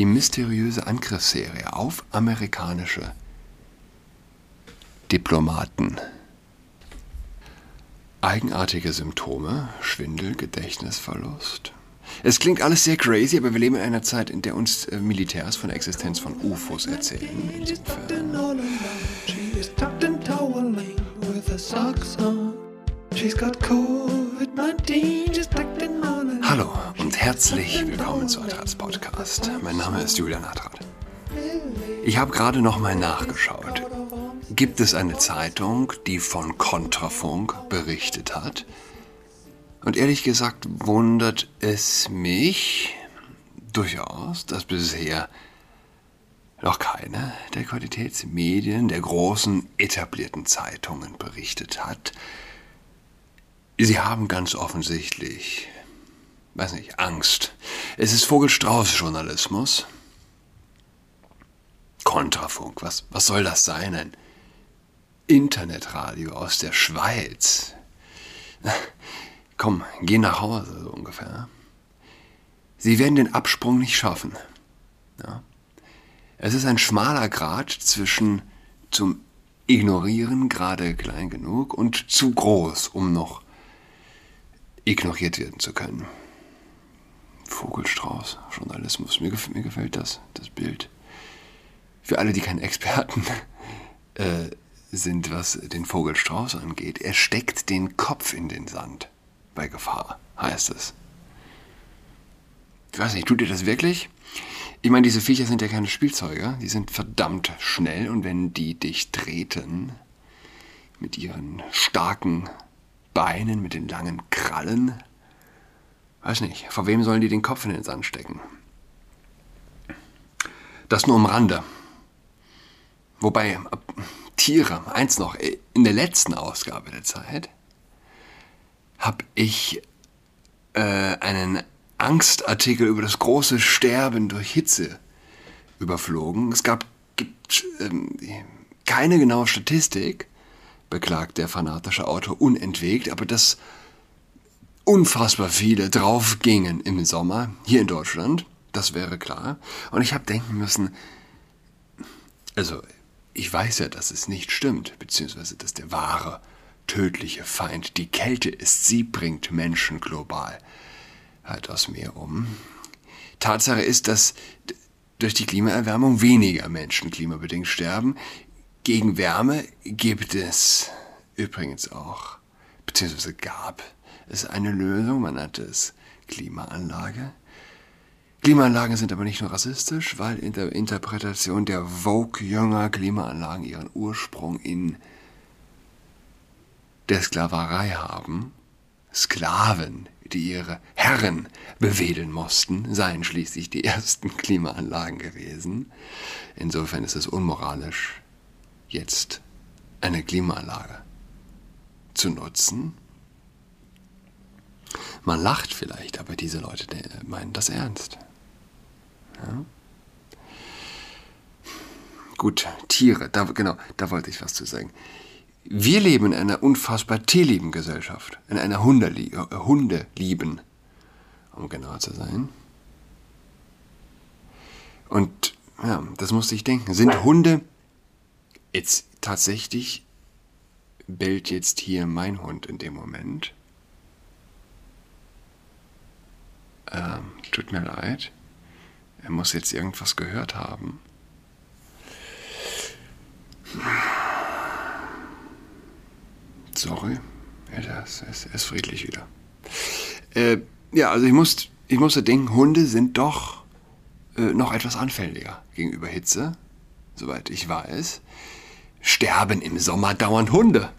die mysteriöse Angriffsserie auf amerikanische Diplomaten. Eigenartige Symptome, Schwindel, Gedächtnisverlust. Es klingt alles sehr crazy, aber wir leben in einer Zeit, in der uns äh, Militärs von der Existenz von UFOs erzählen. Insofern. Hallo und herzlich willkommen zu Adrats Podcast. Mein Name ist Julian Adrat. Ich habe gerade noch mal nachgeschaut. Gibt es eine Zeitung, die von Kontrafunk berichtet hat? Und ehrlich gesagt wundert es mich durchaus, dass bisher noch keine der Qualitätsmedien der großen etablierten Zeitungen berichtet hat. Sie haben ganz offensichtlich, weiß nicht, Angst. Es ist Vogelstrauß-Journalismus. Kontrafunk, was, was soll das sein? Ein Internetradio aus der Schweiz. Komm, geh nach Hause, so ungefähr. Sie werden den Absprung nicht schaffen. Ja. Es ist ein schmaler Grad zwischen zum Ignorieren gerade klein genug und zu groß, um noch ignoriert werden zu können. Vogelstrauß, Journalismus, mir, mir gefällt das, das Bild. Für alle, die keinen Experten äh, sind, was den Vogelstrauß angeht. Er steckt den Kopf in den Sand bei Gefahr, heißt es. Ich weiß nicht, tut ihr das wirklich? Ich meine, diese Viecher sind ja keine Spielzeuge, die sind verdammt schnell und wenn die dich treten, mit ihren starken Beinen, mit den langen Krallen, weiß nicht, vor wem sollen die den Kopf in den Sand stecken? Das nur am Rande. Wobei, Tiere, eins noch, in der letzten Ausgabe der Zeit habe ich äh, einen Angstartikel über das große Sterben durch Hitze überflogen. Es gab gibt, ähm, keine genaue Statistik, beklagt der fanatische Autor unentwegt, aber dass unfassbar viele draufgingen im Sommer hier in Deutschland, das wäre klar. Und ich habe denken müssen, also ich weiß ja, dass es nicht stimmt, beziehungsweise dass der wahre, tödliche Feind die Kälte ist. Sie bringt Menschen global weitaus mehr um. Tatsache ist, dass durch die Klimaerwärmung weniger Menschen klimabedingt sterben. Gegen Wärme gibt es übrigens auch, beziehungsweise gab es eine Lösung, man nannte es Klimaanlage. Klimaanlagen sind aber nicht nur rassistisch, weil in der Interpretation der Vogue-Jünger Klimaanlagen ihren Ursprung in der Sklaverei haben. Sklaven, die ihre Herren bewedeln mussten, seien schließlich die ersten Klimaanlagen gewesen. Insofern ist es unmoralisch, jetzt eine Klimaanlage zu nutzen. Man lacht vielleicht, aber diese Leute meinen das ernst. Ja? Gut, Tiere, da, genau, da wollte ich was zu sagen. Wir leben in einer unfassbar tierlieben Gesellschaft, in einer Hundeli äh, Hundelieben, um genauer zu sein. Und ja, das musste ich denken. Sind Hunde jetzt tatsächlich, bellt jetzt hier mein Hund in dem Moment? Ähm, tut mir leid. Er muss jetzt irgendwas gehört haben. Sorry. Ja, das ist, friedlich wieder. Äh, ja, also ich, muss, ich musste denken, Hunde sind doch äh, noch etwas anfälliger gegenüber Hitze, soweit ich weiß. Sterben im Sommer dauernd Hunde.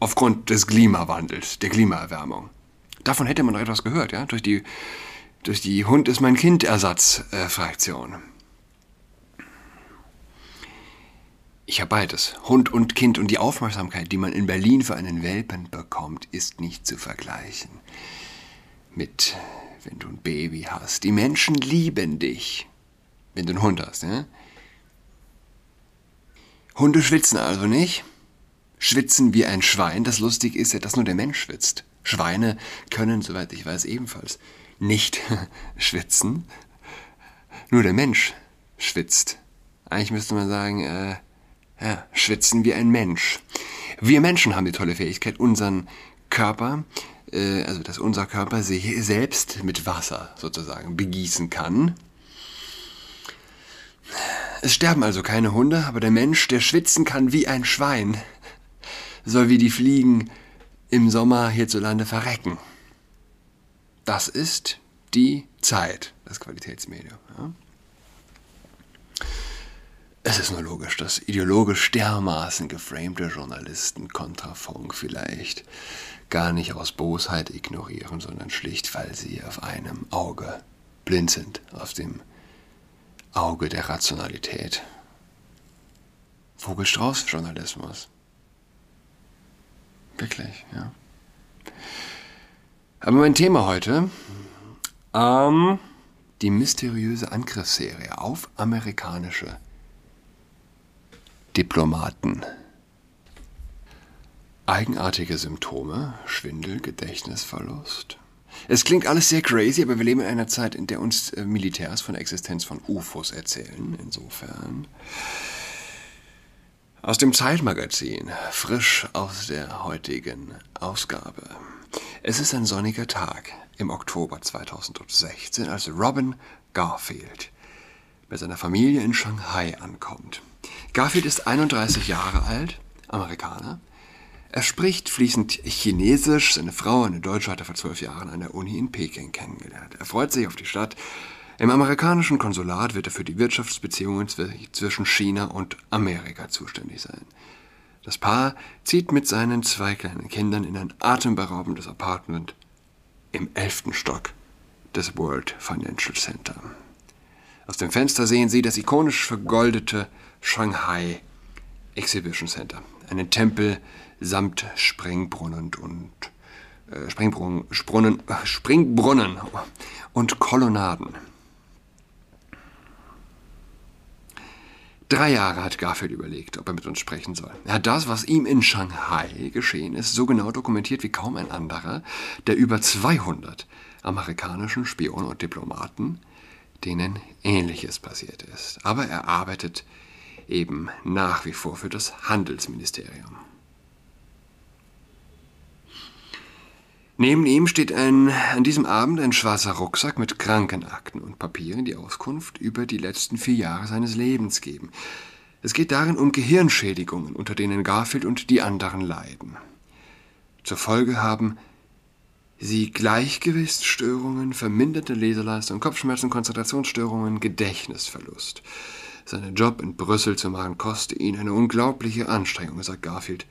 Aufgrund des Klimawandels, der Klimaerwärmung. Davon hätte man noch etwas gehört, ja, durch die durch die Hund ist mein Kind Ersatzfraktion. Äh, ich habe beides, Hund und Kind. Und die Aufmerksamkeit, die man in Berlin für einen Welpen bekommt, ist nicht zu vergleichen mit, wenn du ein Baby hast. Die Menschen lieben dich, wenn du einen Hund hast. Ne? Hunde schwitzen also nicht. Schwitzen wie ein Schwein. Das Lustige ist ja, dass nur der Mensch schwitzt. Schweine können, soweit ich weiß, ebenfalls nicht schwitzen. Nur der Mensch schwitzt. Eigentlich müsste man sagen, äh, ja, schwitzen wie ein Mensch. Wir Menschen haben die tolle Fähigkeit, unseren Körper, äh, also dass unser Körper sich selbst mit Wasser sozusagen begießen kann. Es sterben also keine Hunde, aber der Mensch, der schwitzen kann wie ein Schwein, soll wie die Fliegen im Sommer hierzulande verrecken. Das ist die Zeit, das Qualitätsmedium. Ja? Es ist nur logisch, dass ideologisch dermaßen geframte Journalisten Kontrafunk vielleicht gar nicht aus Bosheit ignorieren, sondern schlicht, weil sie auf einem Auge blind sind, auf dem Auge der Rationalität. Vogelstrauß-Journalismus. Wirklich, ja. Aber mein Thema heute, ähm, die mysteriöse Angriffsserie auf amerikanische Diplomaten. Eigenartige Symptome, Schwindel, Gedächtnisverlust. Es klingt alles sehr crazy, aber wir leben in einer Zeit, in der uns äh, Militärs von der Existenz von UFOs erzählen. Insofern. Aus dem Zeitmagazin, frisch aus der heutigen Ausgabe. Es ist ein sonniger Tag im Oktober 2016, als Robin Garfield mit seiner Familie in Shanghai ankommt. Garfield ist 31 Jahre alt, Amerikaner. Er spricht fließend Chinesisch. Seine Frau, eine Deutsche, hat er vor zwölf Jahren an der Uni in Peking kennengelernt. Er freut sich auf die Stadt. Im amerikanischen Konsulat wird er für die Wirtschaftsbeziehungen zwischen China und Amerika zuständig sein. Das Paar zieht mit seinen zwei kleinen Kindern in ein atemberaubendes Apartment im elften Stock des World Financial Center. Aus dem Fenster sehen Sie das ikonisch vergoldete Shanghai Exhibition Center. Einen Tempel samt Springbrunnen und äh, Springbrunnen, Springbrunnen und Kolonnaden. Drei Jahre hat Garfield überlegt, ob er mit uns sprechen soll. Er hat das, was ihm in Shanghai geschehen ist, so genau dokumentiert wie kaum ein anderer, der über 200 amerikanischen Spionen und Diplomaten, denen Ähnliches passiert ist. Aber er arbeitet eben nach wie vor für das Handelsministerium. Neben ihm steht ein, an diesem Abend ein schwarzer Rucksack mit Krankenakten und Papieren, die Auskunft über die letzten vier Jahre seines Lebens geben. Es geht darin um Gehirnschädigungen, unter denen Garfield und die anderen leiden. Zur Folge haben sie Gleichgewichtsstörungen, verminderte Leseleistung, Kopfschmerzen, Konzentrationsstörungen, Gedächtnisverlust. Seinen Job in Brüssel zu machen, koste ihn eine unglaubliche Anstrengung, sagt Garfield.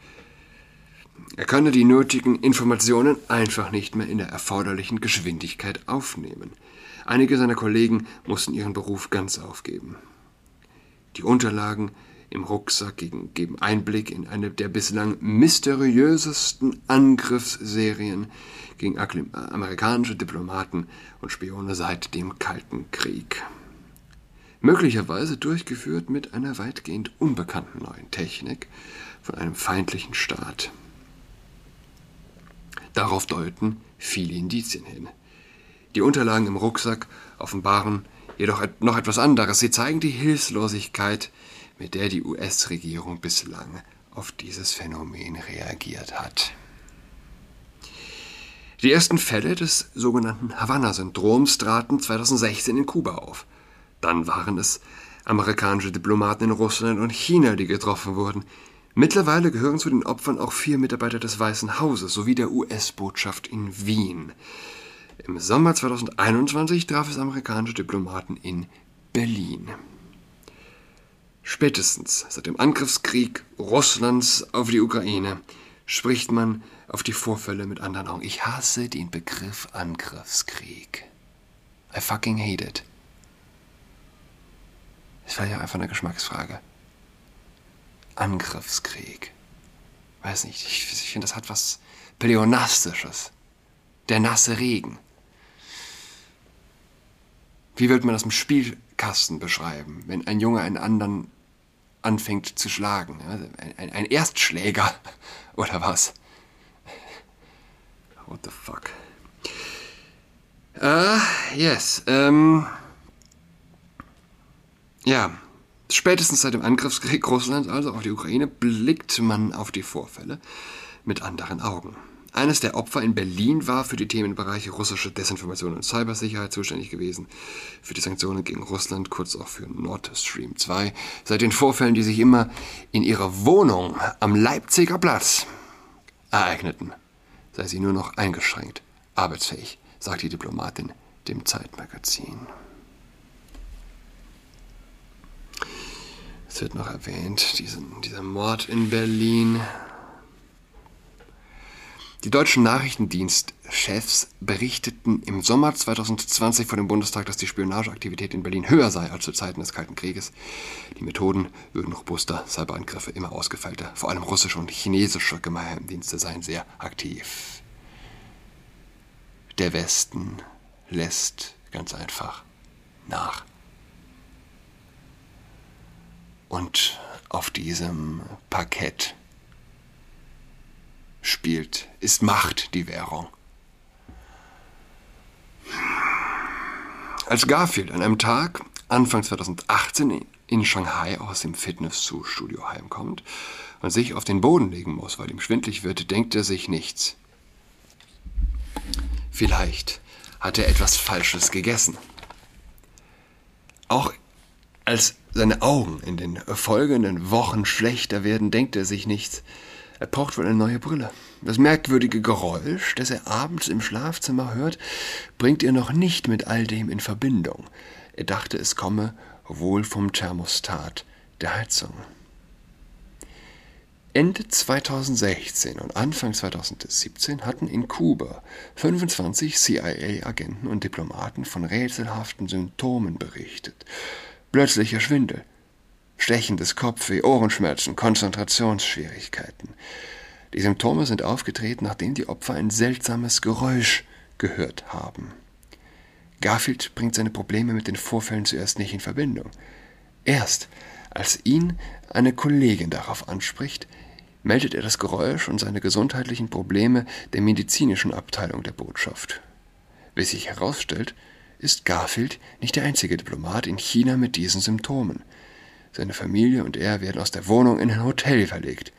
Er könne die nötigen Informationen einfach nicht mehr in der erforderlichen Geschwindigkeit aufnehmen. Einige seiner Kollegen mussten ihren Beruf ganz aufgeben. Die Unterlagen im Rucksack geben Einblick in eine der bislang mysteriösesten Angriffsserien gegen amerikanische Diplomaten und Spione seit dem Kalten Krieg möglicherweise durchgeführt mit einer weitgehend unbekannten neuen Technik von einem feindlichen Staat. Darauf deuten viele Indizien hin. Die Unterlagen im Rucksack offenbaren jedoch noch etwas anderes. Sie zeigen die Hilflosigkeit, mit der die US-Regierung bislang auf dieses Phänomen reagiert hat. Die ersten Fälle des sogenannten Havanna-Syndroms traten 2016 in Kuba auf. Dann waren es amerikanische Diplomaten in Russland und China, die getroffen wurden. Mittlerweile gehören zu den Opfern auch vier Mitarbeiter des Weißen Hauses sowie der US-Botschaft in Wien. Im Sommer 2021 traf es amerikanische Diplomaten in Berlin. Spätestens seit dem Angriffskrieg Russlands auf die Ukraine spricht man auf die Vorfälle mit anderen Augen. Ich hasse den Begriff Angriffskrieg. I fucking hate it. Ist vielleicht auch einfach eine Geschmacksfrage. Angriffskrieg. Weiß nicht, ich, ich finde, das hat was Pleonastisches. Der nasse Regen. Wie würde man das im Spielkasten beschreiben, wenn ein Junge einen anderen anfängt zu schlagen? Ein, ein, ein Erstschläger oder was? What the fuck? Uh, yes. Ähm. Ja, spätestens seit dem Angriffskrieg Russlands also auf die Ukraine blickt man auf die Vorfälle mit anderen Augen. Eines der Opfer in Berlin war für die Themenbereiche russische Desinformation und Cybersicherheit zuständig gewesen, für die Sanktionen gegen Russland, kurz auch für Nord Stream 2. Seit den Vorfällen, die sich immer in ihrer Wohnung am Leipziger Platz ereigneten, sei sie nur noch eingeschränkt arbeitsfähig, sagt die Diplomatin dem Zeitmagazin. Es wird noch erwähnt, diesen, dieser Mord in Berlin, die deutschen Nachrichtendienstchefs berichteten im Sommer 2020 vor dem Bundestag, dass die Spionageaktivität in Berlin höher sei als zu Zeiten des Kalten Krieges. Die Methoden würden robuster, Cyberangriffe immer ausgefeilter. Vor allem russische und chinesische Geheimdienste seien sehr aktiv. Der Westen lässt ganz einfach nach. Und auf diesem Parkett spielt, ist Macht die Währung. Als Garfield an einem Tag, Anfang 2018, in Shanghai aus dem Fitness-Studio heimkommt und sich auf den Boden legen muss, weil ihm schwindlig wird, denkt er sich nichts. Vielleicht hat er etwas Falsches gegessen. Auch als seine Augen in den folgenden Wochen schlechter werden, denkt er sich nichts. Er braucht wohl eine neue Brille. Das merkwürdige Geräusch, das er abends im Schlafzimmer hört, bringt er noch nicht mit all dem in Verbindung. Er dachte, es komme wohl vom Thermostat der Heizung. Ende 2016 und Anfang 2017 hatten in Kuba 25 CIA-Agenten und Diplomaten von rätselhaften Symptomen berichtet. Plötzlicher Schwindel, stechendes Kopfweh, Ohrenschmerzen, Konzentrationsschwierigkeiten. Die Symptome sind aufgetreten, nachdem die Opfer ein seltsames Geräusch gehört haben. Garfield bringt seine Probleme mit den Vorfällen zuerst nicht in Verbindung. Erst als ihn eine Kollegin darauf anspricht, meldet er das Geräusch und seine gesundheitlichen Probleme der medizinischen Abteilung der Botschaft. Wie sich herausstellt, ist Garfield nicht der einzige Diplomat in China mit diesen Symptomen. Seine Familie und er werden aus der Wohnung in ein Hotel verlegt.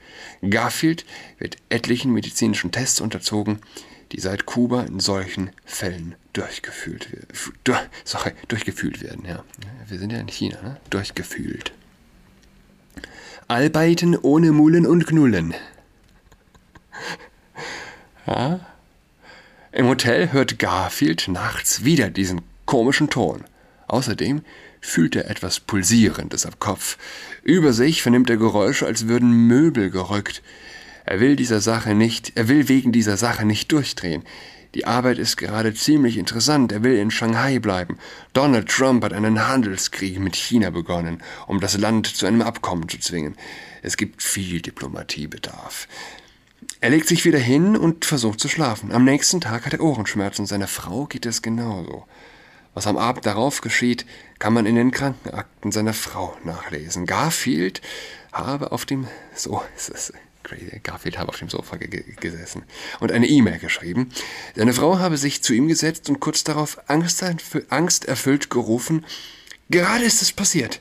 Garfield wird etlichen medizinischen Tests unterzogen, die seit Kuba in solchen Fällen durchgefühlt, durch, sorry, durchgefühlt werden. Ja. Wir sind ja in China, ne? durchgefühlt. Arbeiten ohne Mullen und Knullen. Ja? Im Hotel hört Garfield nachts wieder diesen komischen Ton. Außerdem fühlt er etwas Pulsierendes am Kopf. Über sich vernimmt er Geräusche, als würden Möbel gerückt. Er will dieser Sache nicht, er will wegen dieser Sache nicht durchdrehen. Die Arbeit ist gerade ziemlich interessant. Er will in Shanghai bleiben. Donald Trump hat einen Handelskrieg mit China begonnen, um das Land zu einem Abkommen zu zwingen. Es gibt viel Diplomatiebedarf. Er legt sich wieder hin und versucht zu schlafen. Am nächsten Tag hat er Ohrenschmerzen. Seiner Frau geht es genauso. Was am Abend darauf geschieht, kann man in den Krankenakten seiner Frau nachlesen. Garfield habe auf dem so ist es crazy. Garfield habe auf dem Sofa gesessen und eine E-Mail geschrieben. Seine Frau habe sich zu ihm gesetzt und kurz darauf angsterfüllt gerufen: Gerade ist es passiert.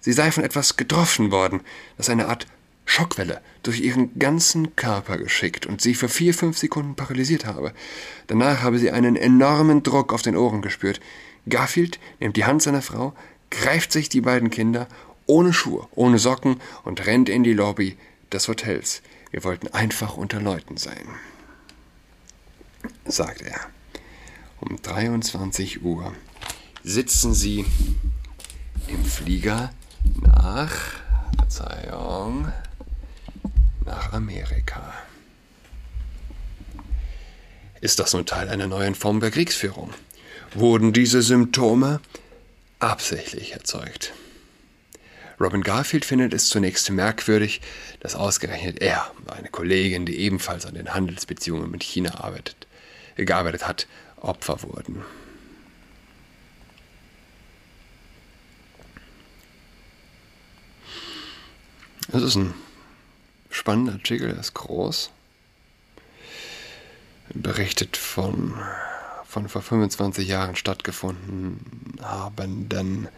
Sie sei von etwas getroffen worden, das eine Art Schockwelle durch ihren ganzen Körper geschickt und sie für vier, fünf Sekunden paralysiert habe. Danach habe sie einen enormen Druck auf den Ohren gespürt. Garfield nimmt die Hand seiner Frau, greift sich die beiden Kinder ohne Schuhe, ohne Socken und rennt in die Lobby des Hotels. Wir wollten einfach unter Leuten sein, sagt er. Um 23 Uhr sitzen sie im Flieger nach, Verzeihung, nach Amerika. Ist das nun Teil einer neuen Form der Kriegsführung? Wurden diese Symptome absichtlich erzeugt? Robin Garfield findet es zunächst merkwürdig, dass ausgerechnet er, eine Kollegin, die ebenfalls an den Handelsbeziehungen mit China arbeitet, gearbeitet hat, Opfer wurden. Es ist ein spannender Artikel, er ist groß. Berichtet von, von vor 25 Jahren stattgefunden habenden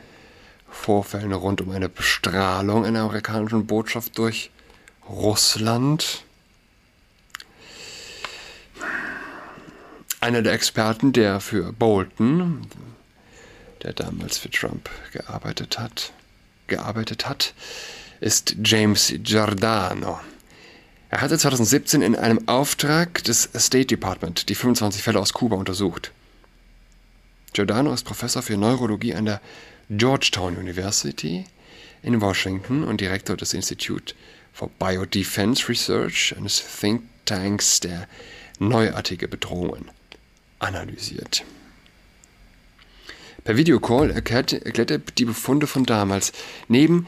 Vorfällen rund um eine Bestrahlung einer amerikanischen Botschaft durch Russland. Einer der Experten, der für Bolton, der damals für Trump gearbeitet hat, gearbeitet hat, ist James Giordano. Er hatte 2017 in einem Auftrag des State Department die 25 Fälle aus Kuba untersucht. Giordano ist Professor für Neurologie an der Georgetown University in Washington und Direktor des Institute for Biodefense Research, eines Think Tanks, der neuartige Bedrohungen analysiert. Per Videocall erklärt, erklärt er die Befunde von damals. Neben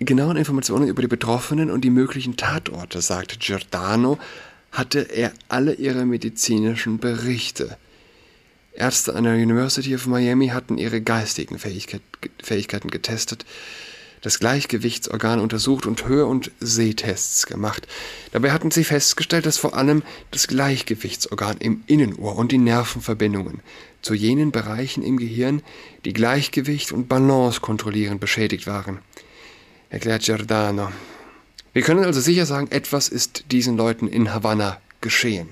genauen Informationen über die Betroffenen und die möglichen Tatorte, sagte Giordano, hatte er alle ihre medizinischen Berichte. Ärzte an der University of Miami hatten ihre geistigen Fähigkeit, Fähigkeiten getestet, das Gleichgewichtsorgan untersucht und Hör- und Sehtests gemacht. Dabei hatten sie festgestellt, dass vor allem das Gleichgewichtsorgan im Innenohr und die Nervenverbindungen zu jenen Bereichen im Gehirn, die Gleichgewicht und Balance kontrollieren, beschädigt waren, erklärt Giordano. Wir können also sicher sagen, etwas ist diesen Leuten in Havanna geschehen.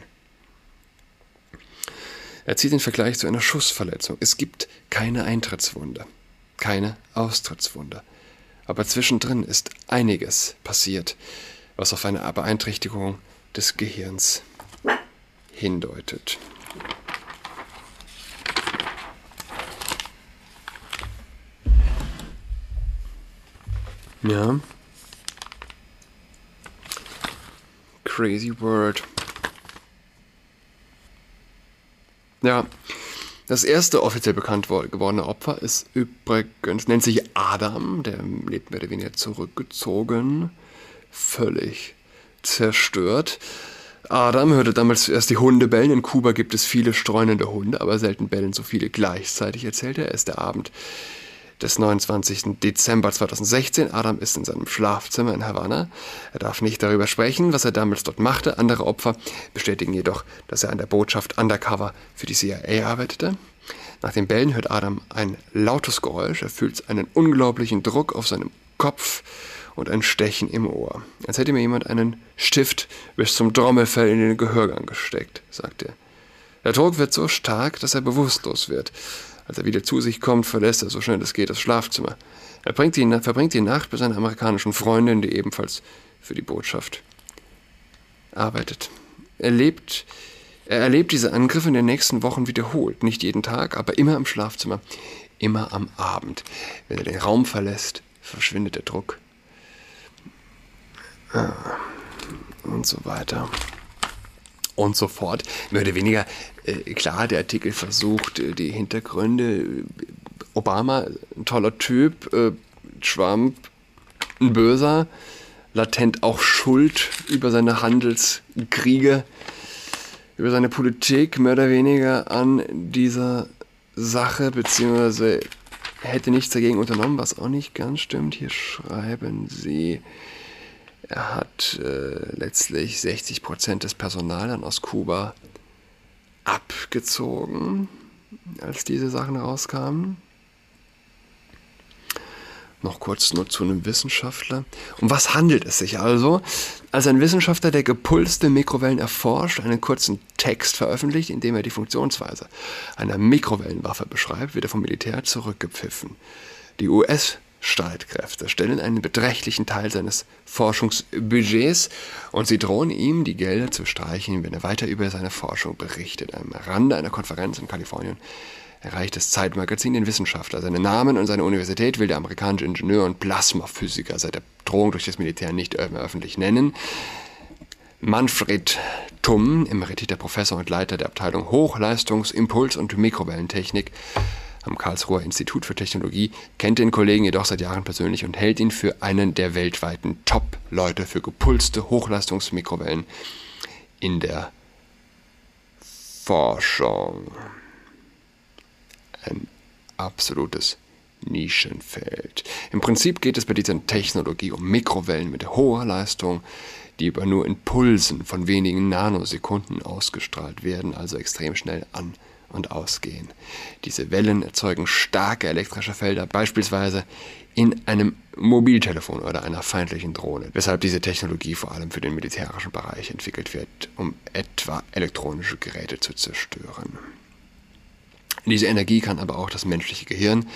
Er zieht den Vergleich zu einer Schussverletzung. Es gibt keine Eintrittswunde, keine Austrittswunde. Aber zwischendrin ist einiges passiert, was auf eine Beeinträchtigung des Gehirns hindeutet. Ja. Crazy Word. Ja. Das erste offiziell bekannt gewordene Opfer ist übrigens, nennt sich Adam, der lebt mehr oder weniger zurückgezogen, völlig zerstört. Adam hörte damals zuerst die Hunde bellen. In Kuba gibt es viele streunende Hunde, aber selten bellen so viele gleichzeitig, erzählt er. Es der Abend des 29. Dezember 2016. Adam ist in seinem Schlafzimmer in Havanna. Er darf nicht darüber sprechen, was er damals dort machte. Andere Opfer bestätigen jedoch, dass er an der Botschaft Undercover für die CIA arbeitete. Nach dem Bellen hört Adam ein lautes Geräusch. Er fühlt einen unglaublichen Druck auf seinem Kopf und ein Stechen im Ohr. Als hätte mir jemand einen Stift bis zum Trommelfell in den Gehörgang gesteckt, sagt er. Der Druck wird so stark, dass er bewusstlos wird. Als er wieder zu sich kommt, verlässt er so schnell es geht das Schlafzimmer. Er die, verbringt die Nacht bei seiner amerikanischen Freundin, die ebenfalls für die Botschaft arbeitet. Er, lebt, er erlebt diese Angriffe in den nächsten Wochen wiederholt. Nicht jeden Tag, aber immer im Schlafzimmer. Immer am Abend. Wenn er den Raum verlässt, verschwindet der Druck. Ah, und so weiter und so fort. Mehr oder weniger, äh, klar, der Artikel versucht äh, die Hintergründe. Obama, ein toller Typ, äh, Trump, ein Böser, latent auch Schuld über seine Handelskriege, über seine Politik, mehr oder weniger an dieser Sache, beziehungsweise hätte nichts dagegen unternommen, was auch nicht ganz stimmt. Hier schreiben sie. Er hat äh, letztlich 60 Prozent des Personals dann aus Kuba abgezogen, als diese Sachen rauskamen. Noch kurz nur zu einem Wissenschaftler. Um was handelt es sich also? Als ein Wissenschaftler, der gepulste Mikrowellen erforscht, einen kurzen Text veröffentlicht, in dem er die Funktionsweise einer Mikrowellenwaffe beschreibt, wird er vom Militär zurückgepfiffen. Die US Streitkräfte stellen einen beträchtlichen Teil seines Forschungsbudgets und sie drohen ihm, die Gelder zu streichen, wenn er weiter über seine Forschung berichtet. Am Rande einer Konferenz in Kalifornien erreicht das Zeitmagazin den Wissenschaftler. Seinen Namen und seine Universität will der amerikanische Ingenieur und Plasmaphysiker seit der Drohung durch das Militär nicht öffentlich nennen. Manfred Tumm, emeritierter Professor und Leiter der Abteilung Hochleistungs-, Impuls- und Mikrowellentechnik am Karlsruher Institut für Technologie, kennt den Kollegen jedoch seit Jahren persönlich und hält ihn für einen der weltweiten Top-Leute für gepulste Hochleistungsmikrowellen in der Forschung. Ein absolutes Nischenfeld. Im Prinzip geht es bei dieser Technologie um Mikrowellen mit hoher Leistung, die über nur Impulsen von wenigen Nanosekunden ausgestrahlt werden, also extrem schnell an und ausgehen. Diese Wellen erzeugen starke elektrische Felder, beispielsweise in einem Mobiltelefon oder einer feindlichen Drohne, weshalb diese Technologie vor allem für den militärischen Bereich entwickelt wird, um etwa elektronische Geräte zu zerstören. Diese Energie kann aber auch das menschliche Gehirn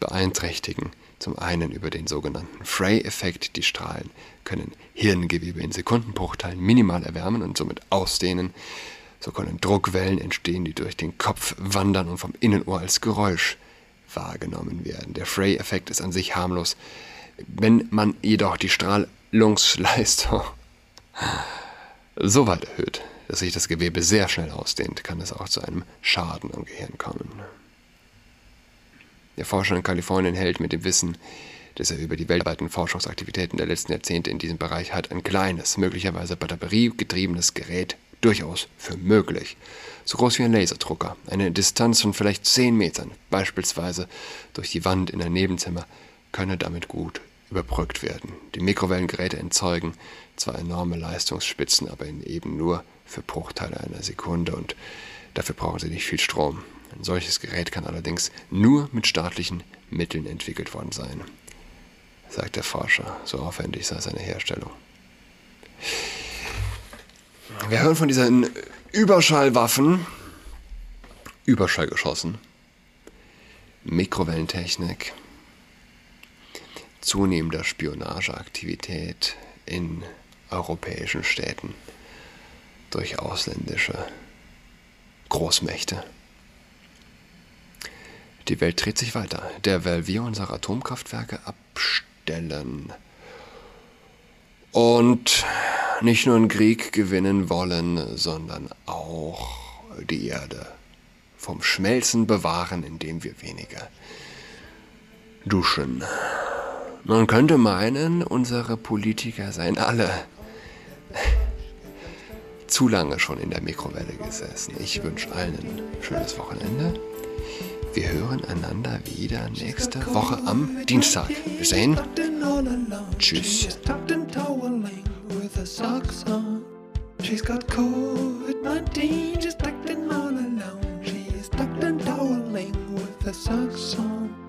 beeinträchtigen. Zum einen über den sogenannten Frey-Effekt. Die Strahlen können Hirngewebe in Sekundenbruchteilen minimal erwärmen und somit ausdehnen. So können Druckwellen entstehen, die durch den Kopf wandern und vom Innenohr als Geräusch wahrgenommen werden. Der Frey-Effekt ist an sich harmlos. Wenn man jedoch die Strahlungsleistung so weit erhöht, dass sich das Gewebe sehr schnell ausdehnt, kann es auch zu einem Schaden am Gehirn kommen. Der Forscher in Kalifornien hält mit dem Wissen, das er über die weltweiten Forschungsaktivitäten der letzten Jahrzehnte in diesem Bereich hat, ein kleines, möglicherweise batteriegetriebenes Gerät durchaus für möglich. So groß wie ein Laserdrucker, eine Distanz von vielleicht 10 Metern, beispielsweise durch die Wand in ein Nebenzimmer, könne damit gut überbrückt werden. Die Mikrowellengeräte entzeugen zwar enorme Leistungsspitzen, aber eben nur für Bruchteile einer Sekunde und dafür brauchen sie nicht viel Strom. Ein solches Gerät kann allerdings nur mit staatlichen Mitteln entwickelt worden sein, sagt der Forscher. So aufwendig sei seine Herstellung. Wir hören von diesen Überschallwaffen, Überschallgeschossen, Mikrowellentechnik, zunehmender Spionageaktivität in europäischen Städten durch ausländische Großmächte. Die Welt dreht sich weiter, derweil wir unsere Atomkraftwerke abstellen und nicht nur einen Krieg gewinnen wollen, sondern auch die Erde vom Schmelzen bewahren, indem wir weniger duschen. Man könnte meinen, unsere Politiker seien alle zu lange schon in der Mikrowelle gesessen. Ich wünsche allen ein schönes Wochenende. Wir hören einander wieder nächste Woche am Dienstag. Wir sehen. Tschüss. She's got COVID 19, she's tucked in all alone. She's tucked and toweling with her socks on.